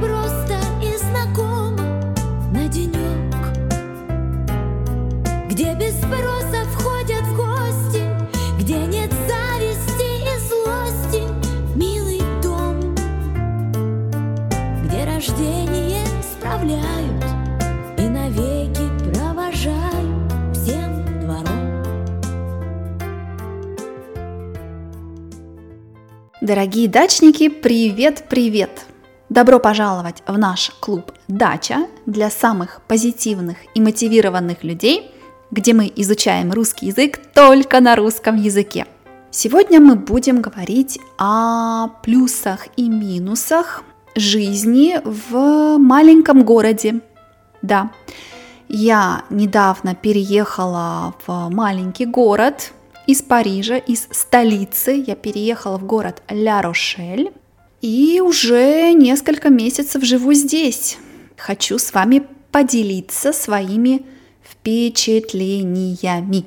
просто и знакомо на денек, где без спроса входят в гости, где нет зависти и злости, милый дом, где рождение справляют. Дорогие дачники, привет-привет! Добро пожаловать в наш клуб «Дача» для самых позитивных и мотивированных людей, где мы изучаем русский язык только на русском языке. Сегодня мы будем говорить о плюсах и минусах жизни в маленьком городе. Да, я недавно переехала в маленький город из Парижа, из столицы. Я переехала в город Ля-Рошель. И уже несколько месяцев живу здесь. Хочу с вами поделиться своими впечатлениями.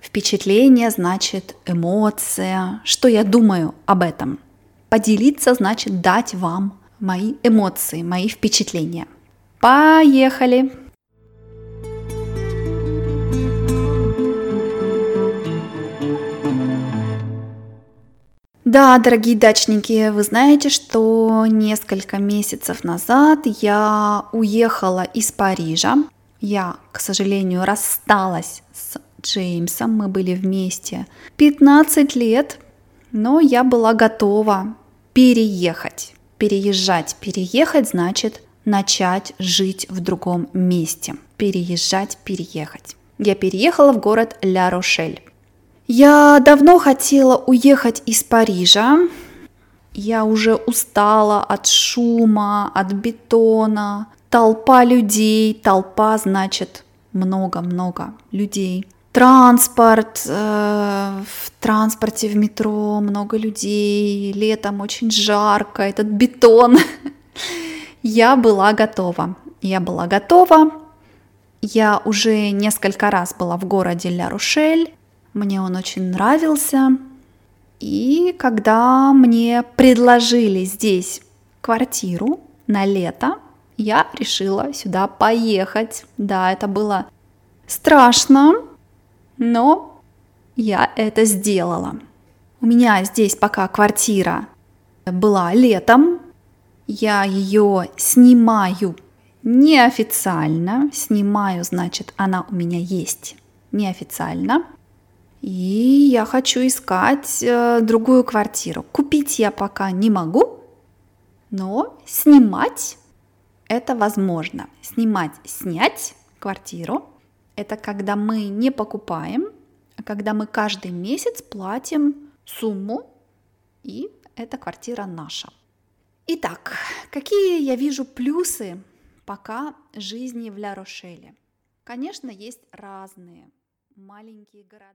Впечатление значит эмоция. Что я думаю об этом? Поделиться значит дать вам мои эмоции, мои впечатления. Поехали! Да, дорогие дачники, вы знаете, что несколько месяцев назад я уехала из Парижа. Я, к сожалению, рассталась с Джеймсом. Мы были вместе 15 лет, но я была готова переехать. Переезжать, переехать значит начать жить в другом месте. Переезжать, переехать. Я переехала в город Ля-Рошель. Я давно хотела уехать из Парижа. Я уже устала от шума, от бетона, толпа людей. Толпа значит много-много людей. Транспорт, э, в транспорте в метро много людей, летом очень жарко, этот бетон. Я была готова. Я была готова. Я уже несколько раз была в городе Ля-Рушель. Мне он очень нравился. И когда мне предложили здесь квартиру на лето, я решила сюда поехать. Да, это было страшно, но я это сделала. У меня здесь пока квартира была летом, я ее снимаю неофициально, снимаю, значит, она у меня есть неофициально. И я хочу искать э, другую квартиру. Купить я пока не могу, но снимать это возможно. Снимать, снять квартиру – это когда мы не покупаем, а когда мы каждый месяц платим сумму, и эта квартира наша. Итак, какие я вижу плюсы пока жизни в Ля-Рошеле? Конечно, есть разные маленькие города.